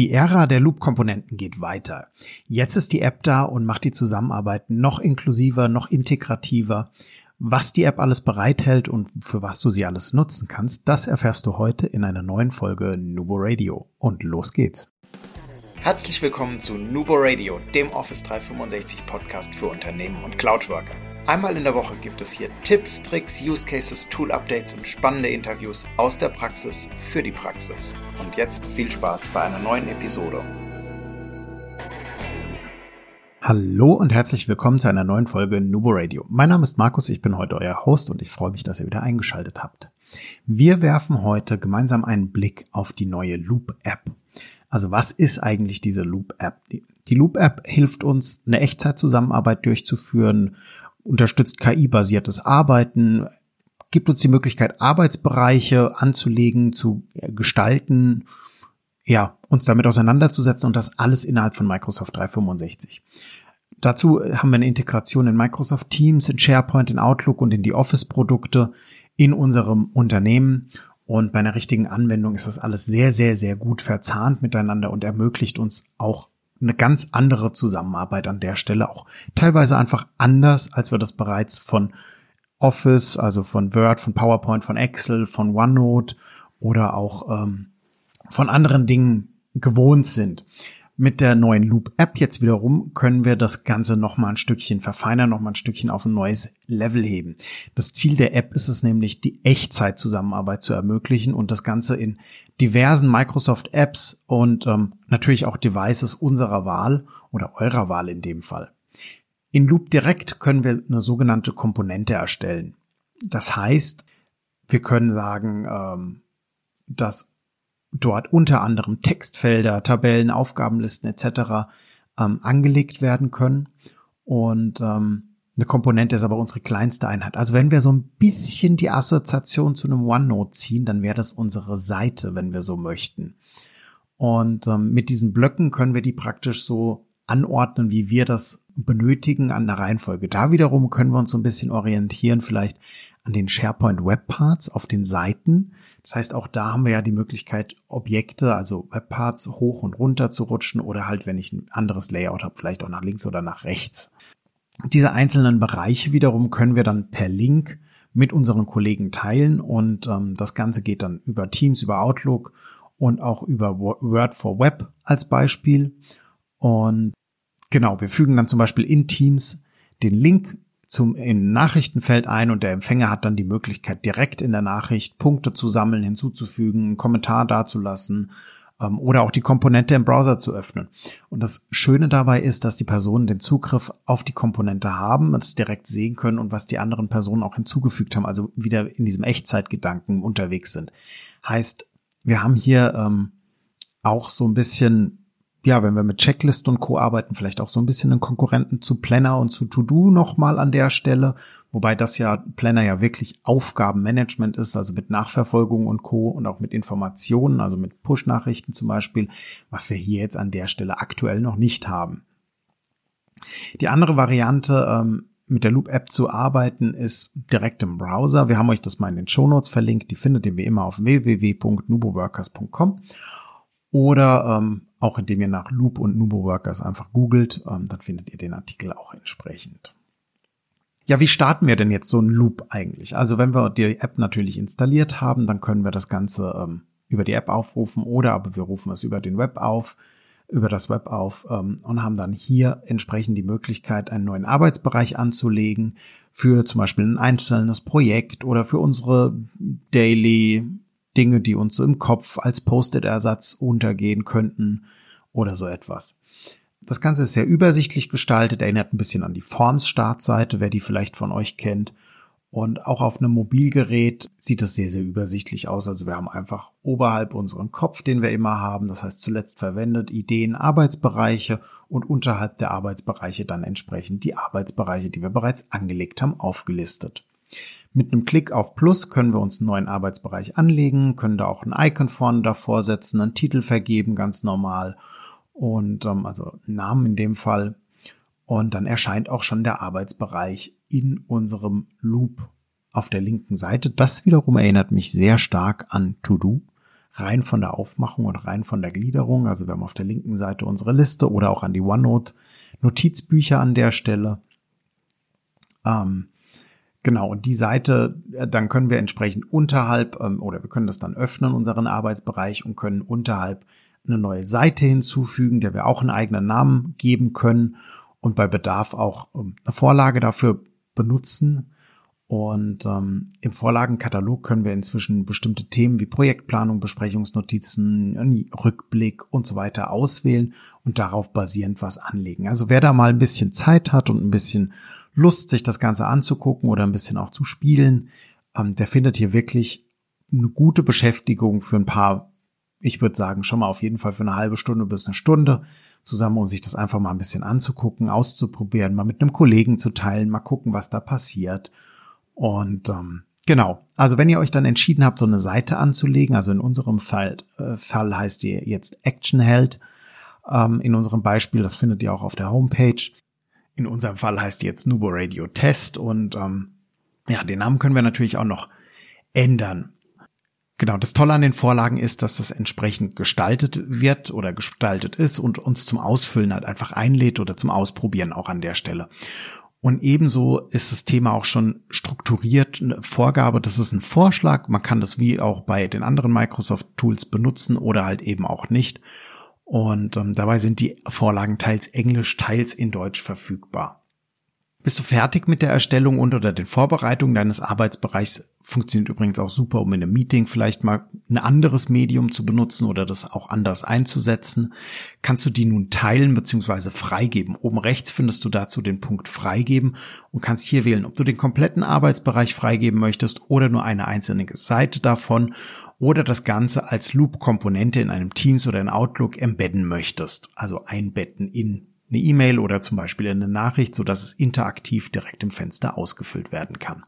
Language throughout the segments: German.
Die Ära der Loop-Komponenten geht weiter. Jetzt ist die App da und macht die Zusammenarbeit noch inklusiver, noch integrativer. Was die App alles bereithält und für was du sie alles nutzen kannst, das erfährst du heute in einer neuen Folge Nubo Radio. Und los geht's. Herzlich willkommen zu Nubo Radio, dem Office 365 Podcast für Unternehmen und Cloudworker. Einmal in der Woche gibt es hier Tipps, Tricks, Use Cases, Tool Updates und spannende Interviews aus der Praxis für die Praxis. Und jetzt viel Spaß bei einer neuen Episode. Hallo und herzlich willkommen zu einer neuen Folge Nubo Radio. Mein Name ist Markus, ich bin heute euer Host und ich freue mich, dass ihr wieder eingeschaltet habt. Wir werfen heute gemeinsam einen Blick auf die neue Loop App. Also was ist eigentlich diese Loop App? Die Loop App hilft uns, eine Echtzeitzusammenarbeit durchzuführen unterstützt KI-basiertes Arbeiten, gibt uns die Möglichkeit, Arbeitsbereiche anzulegen, zu gestalten, ja, uns damit auseinanderzusetzen und das alles innerhalb von Microsoft 365. Dazu haben wir eine Integration in Microsoft Teams, in SharePoint, in Outlook und in die Office-Produkte in unserem Unternehmen. Und bei einer richtigen Anwendung ist das alles sehr, sehr, sehr gut verzahnt miteinander und ermöglicht uns auch eine ganz andere Zusammenarbeit an der Stelle, auch teilweise einfach anders, als wir das bereits von Office, also von Word, von PowerPoint, von Excel, von OneNote oder auch ähm, von anderen Dingen gewohnt sind. Mit der neuen Loop-App jetzt wiederum können wir das Ganze nochmal ein Stückchen verfeinern, nochmal ein Stückchen auf ein neues Level heben. Das Ziel der App ist es nämlich, die Echtzeit-Zusammenarbeit zu ermöglichen und das Ganze in diversen Microsoft-Apps und ähm, natürlich auch Devices unserer Wahl oder eurer Wahl in dem Fall. In Loop Direct können wir eine sogenannte Komponente erstellen. Das heißt, wir können sagen, ähm, dass dort unter anderem Textfelder, Tabellen, Aufgabenlisten etc. Ähm, angelegt werden können. Und ähm, eine Komponente ist aber unsere kleinste Einheit. Also wenn wir so ein bisschen die Assoziation zu einem OneNote ziehen, dann wäre das unsere Seite, wenn wir so möchten. Und ähm, mit diesen Blöcken können wir die praktisch so anordnen, wie wir das benötigen an der Reihenfolge. Da wiederum können wir uns so ein bisschen orientieren, vielleicht an den SharePoint Webparts auf den Seiten. Das heißt, auch da haben wir ja die Möglichkeit, Objekte, also Webparts hoch und runter zu rutschen oder halt, wenn ich ein anderes Layout habe, vielleicht auch nach links oder nach rechts. Diese einzelnen Bereiche wiederum können wir dann per Link mit unseren Kollegen teilen und ähm, das Ganze geht dann über Teams, über Outlook und auch über Word for Web als Beispiel. Und genau, wir fügen dann zum Beispiel in Teams den Link zum in Nachrichtenfeld ein und der Empfänger hat dann die Möglichkeit, direkt in der Nachricht Punkte zu sammeln, hinzuzufügen, einen Kommentar dazulassen ähm, oder auch die Komponente im Browser zu öffnen. Und das Schöne dabei ist, dass die Personen den Zugriff auf die Komponente haben, es direkt sehen können und was die anderen Personen auch hinzugefügt haben, also wieder in diesem Echtzeitgedanken unterwegs sind. Heißt, wir haben hier ähm, auch so ein bisschen ja, wenn wir mit Checklist und Co. arbeiten, vielleicht auch so ein bisschen einen Konkurrenten zu Planner und zu To-Do nochmal an der Stelle, wobei das ja Planner ja wirklich Aufgabenmanagement ist, also mit Nachverfolgung und Co. und auch mit Informationen, also mit Push-Nachrichten zum Beispiel, was wir hier jetzt an der Stelle aktuell noch nicht haben. Die andere Variante, ähm, mit der Loop-App zu arbeiten, ist direkt im Browser. Wir haben euch das mal in den Show Notes verlinkt. Die findet ihr wie immer auf www.nuboworkers.com oder ähm, auch indem ihr nach Loop und Nubo Workers einfach googelt, ähm, dann findet ihr den Artikel auch entsprechend. Ja, wie starten wir denn jetzt so einen Loop eigentlich? Also wenn wir die App natürlich installiert haben, dann können wir das Ganze ähm, über die App aufrufen oder aber wir rufen es über den Web auf, über das Web auf ähm, und haben dann hier entsprechend die Möglichkeit, einen neuen Arbeitsbereich anzulegen für zum Beispiel ein einzelnes Projekt oder für unsere Daily Dinge, die uns so im Kopf als Post-it-Ersatz untergehen könnten oder so etwas. Das Ganze ist sehr übersichtlich gestaltet, erinnert ein bisschen an die Forms-Startseite, wer die vielleicht von euch kennt. Und auch auf einem Mobilgerät sieht es sehr, sehr übersichtlich aus. Also wir haben einfach oberhalb unseren Kopf, den wir immer haben, das heißt zuletzt verwendet, Ideen, Arbeitsbereiche und unterhalb der Arbeitsbereiche dann entsprechend die Arbeitsbereiche, die wir bereits angelegt haben, aufgelistet. Mit einem Klick auf Plus können wir uns einen neuen Arbeitsbereich anlegen, können da auch ein Icon vorne davor setzen, einen Titel vergeben, ganz normal und ähm, also Namen in dem Fall. Und dann erscheint auch schon der Arbeitsbereich in unserem Loop auf der linken Seite. Das wiederum erinnert mich sehr stark an To-Do. rein von der Aufmachung und rein von der Gliederung. Also wir haben auf der linken Seite unsere Liste oder auch an die OneNote Notizbücher an der Stelle. Ähm, genau, und die Seite, äh, dann können wir entsprechend unterhalb ähm, oder wir können das dann öffnen, unseren Arbeitsbereich und können unterhalb eine neue Seite hinzufügen, der wir auch einen eigenen Namen geben können und bei Bedarf auch ähm, eine Vorlage dafür benutzen. Und ähm, im Vorlagenkatalog können wir inzwischen bestimmte Themen wie Projektplanung, Besprechungsnotizen, Rückblick und so weiter auswählen und darauf basierend was anlegen. Also wer da mal ein bisschen Zeit hat und ein bisschen Lust, sich das Ganze anzugucken oder ein bisschen auch zu spielen, ähm, der findet hier wirklich eine gute Beschäftigung für ein paar, ich würde sagen, schon mal auf jeden Fall für eine halbe Stunde bis eine Stunde zusammen, um sich das einfach mal ein bisschen anzugucken, auszuprobieren, mal mit einem Kollegen zu teilen, mal gucken, was da passiert und ähm, genau, also wenn ihr euch dann entschieden habt, so eine Seite anzulegen, also in unserem Fall, äh, Fall heißt die jetzt ActionHeld, ähm, in unserem Beispiel, das findet ihr auch auf der Homepage. In unserem Fall heißt die jetzt Nubo Radio Test und ähm, ja, den Namen können wir natürlich auch noch ändern. Genau, das Tolle an den Vorlagen ist, dass das entsprechend gestaltet wird oder gestaltet ist und uns zum Ausfüllen halt einfach einlädt oder zum Ausprobieren auch an der Stelle. Und ebenso ist das Thema auch schon strukturiert, eine Vorgabe, das ist ein Vorschlag. Man kann das wie auch bei den anderen Microsoft Tools benutzen oder halt eben auch nicht. Und ähm, dabei sind die Vorlagen teils Englisch, teils in Deutsch verfügbar. Bist du fertig mit der Erstellung und oder den Vorbereitungen deines Arbeitsbereichs? Funktioniert übrigens auch super, um in einem Meeting vielleicht mal ein anderes Medium zu benutzen oder das auch anders einzusetzen. Kannst du die nun teilen bzw. freigeben? Oben rechts findest du dazu den Punkt freigeben und kannst hier wählen, ob du den kompletten Arbeitsbereich freigeben möchtest oder nur eine einzelne Seite davon oder das Ganze als Loop-Komponente in einem Teams oder in Outlook embedden möchtest, also einbetten in eine E-Mail oder zum Beispiel eine Nachricht, so dass es interaktiv direkt im Fenster ausgefüllt werden kann.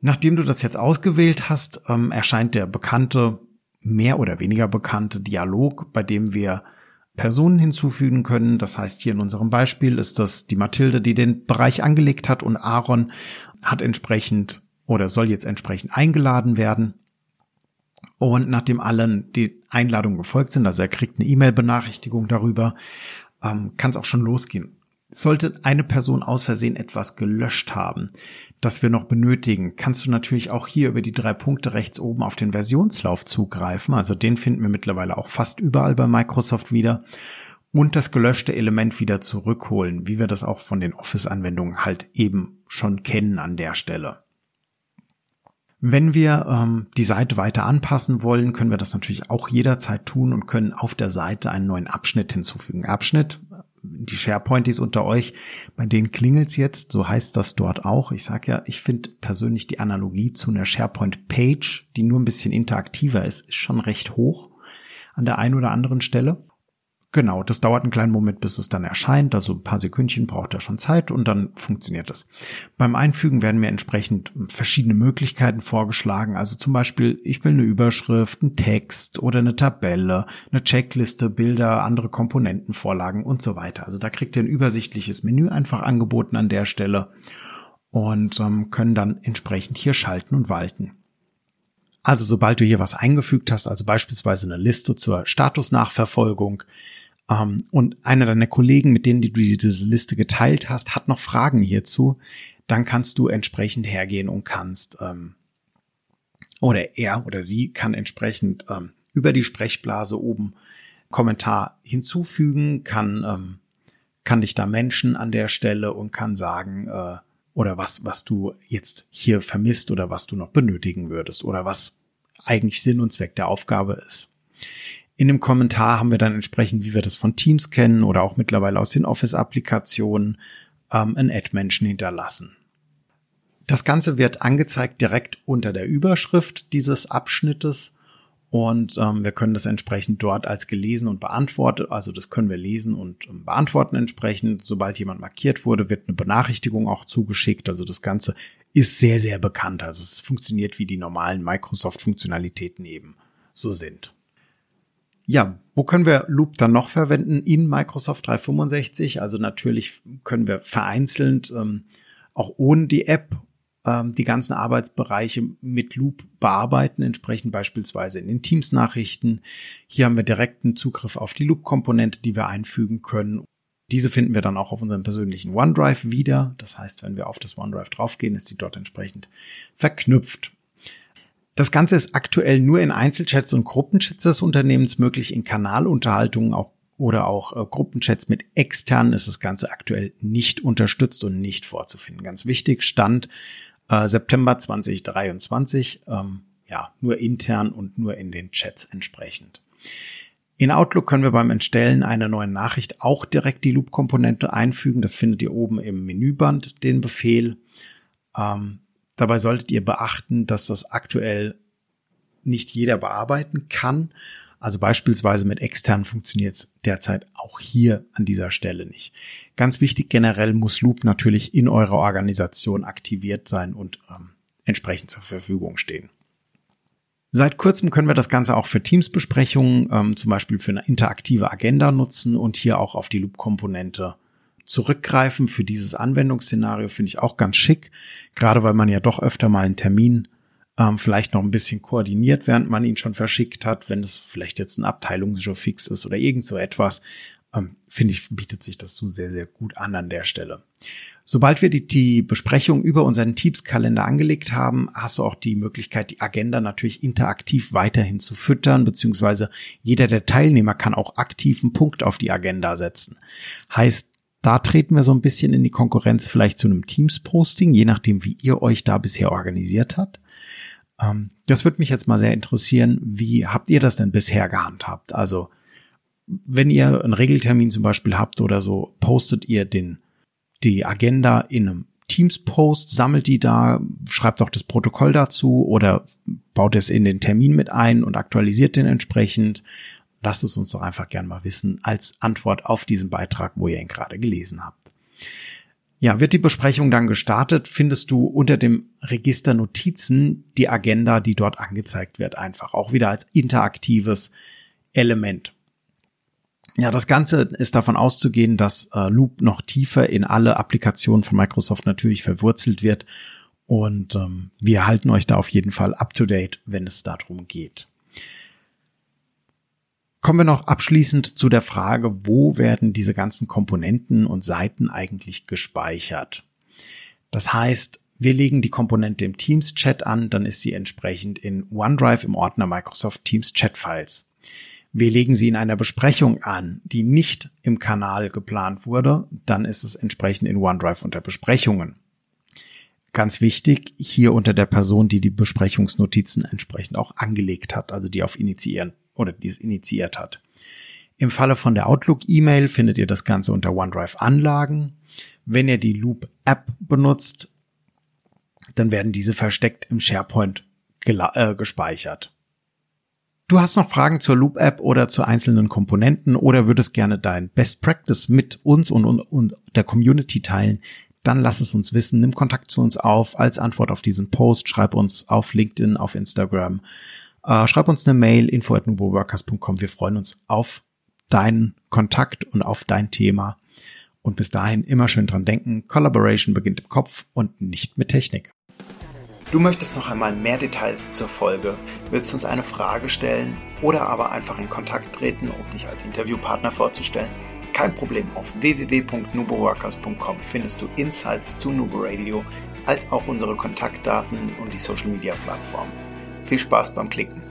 Nachdem du das jetzt ausgewählt hast, ähm, erscheint der bekannte, mehr oder weniger bekannte Dialog, bei dem wir Personen hinzufügen können. Das heißt, hier in unserem Beispiel ist das die Mathilde, die den Bereich angelegt hat und Aaron hat entsprechend oder soll jetzt entsprechend eingeladen werden. Und nachdem allen die Einladungen gefolgt sind, also er kriegt eine E-Mail-Benachrichtigung darüber, ähm, kann es auch schon losgehen. Sollte eine Person aus Versehen etwas gelöscht haben, das wir noch benötigen, kannst du natürlich auch hier über die drei Punkte rechts oben auf den Versionslauf zugreifen. Also den finden wir mittlerweile auch fast überall bei Microsoft wieder und das gelöschte Element wieder zurückholen, wie wir das auch von den Office-Anwendungen halt eben schon kennen an der Stelle. Wenn wir ähm, die Seite weiter anpassen wollen, können wir das natürlich auch jederzeit tun und können auf der Seite einen neuen Abschnitt hinzufügen. Abschnitt, die SharePointies unter euch, bei denen klingelt's jetzt, so heißt das dort auch. Ich sage ja, ich finde persönlich die Analogie zu einer SharePoint-Page, die nur ein bisschen interaktiver ist, ist schon recht hoch an der einen oder anderen Stelle. Genau, das dauert einen kleinen Moment, bis es dann erscheint. Also ein paar Sekündchen braucht er schon Zeit und dann funktioniert das. Beim Einfügen werden mir entsprechend verschiedene Möglichkeiten vorgeschlagen. Also zum Beispiel, ich will eine Überschrift, einen Text oder eine Tabelle, eine Checkliste, Bilder, andere Komponentenvorlagen und so weiter. Also da kriegt ihr ein übersichtliches Menü einfach angeboten an der Stelle und ähm, können dann entsprechend hier schalten und walten. Also sobald du hier was eingefügt hast, also beispielsweise eine Liste zur Statusnachverfolgung, und einer deiner Kollegen, mit denen du diese Liste geteilt hast, hat noch Fragen hierzu, dann kannst du entsprechend hergehen und kannst ähm, oder er oder sie kann entsprechend ähm, über die Sprechblase oben Kommentar hinzufügen, kann ähm, kann dich da Menschen an der Stelle und kann sagen äh, oder was was du jetzt hier vermisst oder was du noch benötigen würdest oder was eigentlich Sinn und Zweck der Aufgabe ist. In dem Kommentar haben wir dann entsprechend, wie wir das von Teams kennen oder auch mittlerweile aus den Office-Applikationen, ähm, ein Ad-Menschen hinterlassen. Das Ganze wird angezeigt direkt unter der Überschrift dieses Abschnittes und ähm, wir können das entsprechend dort als gelesen und beantwortet, also das können wir lesen und ähm, beantworten entsprechend. Sobald jemand markiert wurde, wird eine Benachrichtigung auch zugeschickt. Also das Ganze ist sehr, sehr bekannt. Also es funktioniert wie die normalen Microsoft-Funktionalitäten eben so sind. Ja, wo können wir Loop dann noch verwenden? In Microsoft 365. Also natürlich können wir vereinzelt, ähm, auch ohne die App ähm, die ganzen Arbeitsbereiche mit Loop bearbeiten, entsprechend beispielsweise in den Teams-Nachrichten. Hier haben wir direkten Zugriff auf die Loop-Komponente, die wir einfügen können. Diese finden wir dann auch auf unserem persönlichen OneDrive wieder. Das heißt, wenn wir auf das OneDrive draufgehen, ist die dort entsprechend verknüpft. Das Ganze ist aktuell nur in Einzelchats und Gruppenchats des Unternehmens möglich. In Kanalunterhaltungen auch oder auch äh, Gruppenchats mit externen ist das Ganze aktuell nicht unterstützt und nicht vorzufinden. Ganz wichtig, Stand äh, September 2023, ähm, ja, nur intern und nur in den Chats entsprechend. In Outlook können wir beim Entstellen einer neuen Nachricht auch direkt die Loop-Komponente einfügen. Das findet ihr oben im Menüband, den Befehl. Ähm, dabei solltet ihr beachten, dass das aktuell nicht jeder bearbeiten kann. Also beispielsweise mit externen funktioniert es derzeit auch hier an dieser Stelle nicht. Ganz wichtig, generell muss Loop natürlich in eurer Organisation aktiviert sein und ähm, entsprechend zur Verfügung stehen. Seit kurzem können wir das Ganze auch für Teamsbesprechungen, ähm, zum Beispiel für eine interaktive Agenda nutzen und hier auch auf die Loop-Komponente zurückgreifen. Für dieses Anwendungsszenario finde ich auch ganz schick, gerade weil man ja doch öfter mal einen Termin ähm, vielleicht noch ein bisschen koordiniert, während man ihn schon verschickt hat, wenn es vielleicht jetzt ein Abteilungsfix ist oder irgend so etwas, ähm, finde ich, bietet sich das so sehr, sehr gut an an der Stelle. Sobald wir die, die Besprechung über unseren Teams-Kalender angelegt haben, hast du auch die Möglichkeit, die Agenda natürlich interaktiv weiterhin zu füttern, beziehungsweise jeder der Teilnehmer kann auch aktiven Punkt auf die Agenda setzen. Heißt, da treten wir so ein bisschen in die Konkurrenz vielleicht zu einem Teams-Posting, je nachdem, wie ihr euch da bisher organisiert habt. Ähm, das würde mich jetzt mal sehr interessieren. Wie habt ihr das denn bisher gehandhabt? Also, wenn ihr einen Regeltermin zum Beispiel habt oder so, postet ihr den die Agenda in einem Teams-Post, sammelt die da, schreibt auch das Protokoll dazu oder baut es in den Termin mit ein und aktualisiert den entsprechend. Lasst es uns doch einfach gern mal wissen als Antwort auf diesen Beitrag, wo ihr ihn gerade gelesen habt. Ja, wird die Besprechung dann gestartet, findest du unter dem Register Notizen die Agenda, die dort angezeigt wird, einfach auch wieder als interaktives Element. Ja, das Ganze ist davon auszugehen, dass äh, Loop noch tiefer in alle Applikationen von Microsoft natürlich verwurzelt wird. Und ähm, wir halten euch da auf jeden Fall up to date, wenn es darum geht. Kommen wir noch abschließend zu der Frage, wo werden diese ganzen Komponenten und Seiten eigentlich gespeichert? Das heißt, wir legen die Komponente im Teams Chat an, dann ist sie entsprechend in OneDrive im Ordner Microsoft Teams Chat Files. Wir legen sie in einer Besprechung an, die nicht im Kanal geplant wurde, dann ist es entsprechend in OneDrive unter Besprechungen. Ganz wichtig, hier unter der Person, die die Besprechungsnotizen entsprechend auch angelegt hat, also die auf Initiieren oder die initiiert hat. Im Falle von der Outlook-E-Mail findet ihr das Ganze unter OneDrive Anlagen. Wenn ihr die Loop App benutzt, dann werden diese versteckt im SharePoint äh, gespeichert. Du hast noch Fragen zur Loop App oder zu einzelnen Komponenten oder würdest gerne dein Best Practice mit uns und, und, und der Community teilen, dann lass es uns wissen, nimm Kontakt zu uns auf als Antwort auf diesen Post, schreib uns auf LinkedIn, auf Instagram, äh, schreib uns eine Mail, info at nuboworkers.com. Wir freuen uns auf deinen Kontakt und auf dein Thema. Und bis dahin immer schön dran denken, Collaboration beginnt im Kopf und nicht mit Technik. Du möchtest noch einmal mehr Details zur Folge, willst uns eine Frage stellen oder aber einfach in Kontakt treten, um dich als Interviewpartner vorzustellen? Kein Problem, auf www.nuboworkers.com findest du Insights zu Nubo Radio, als auch unsere Kontaktdaten und die Social Media Plattform. Viel Spaß beim Klicken!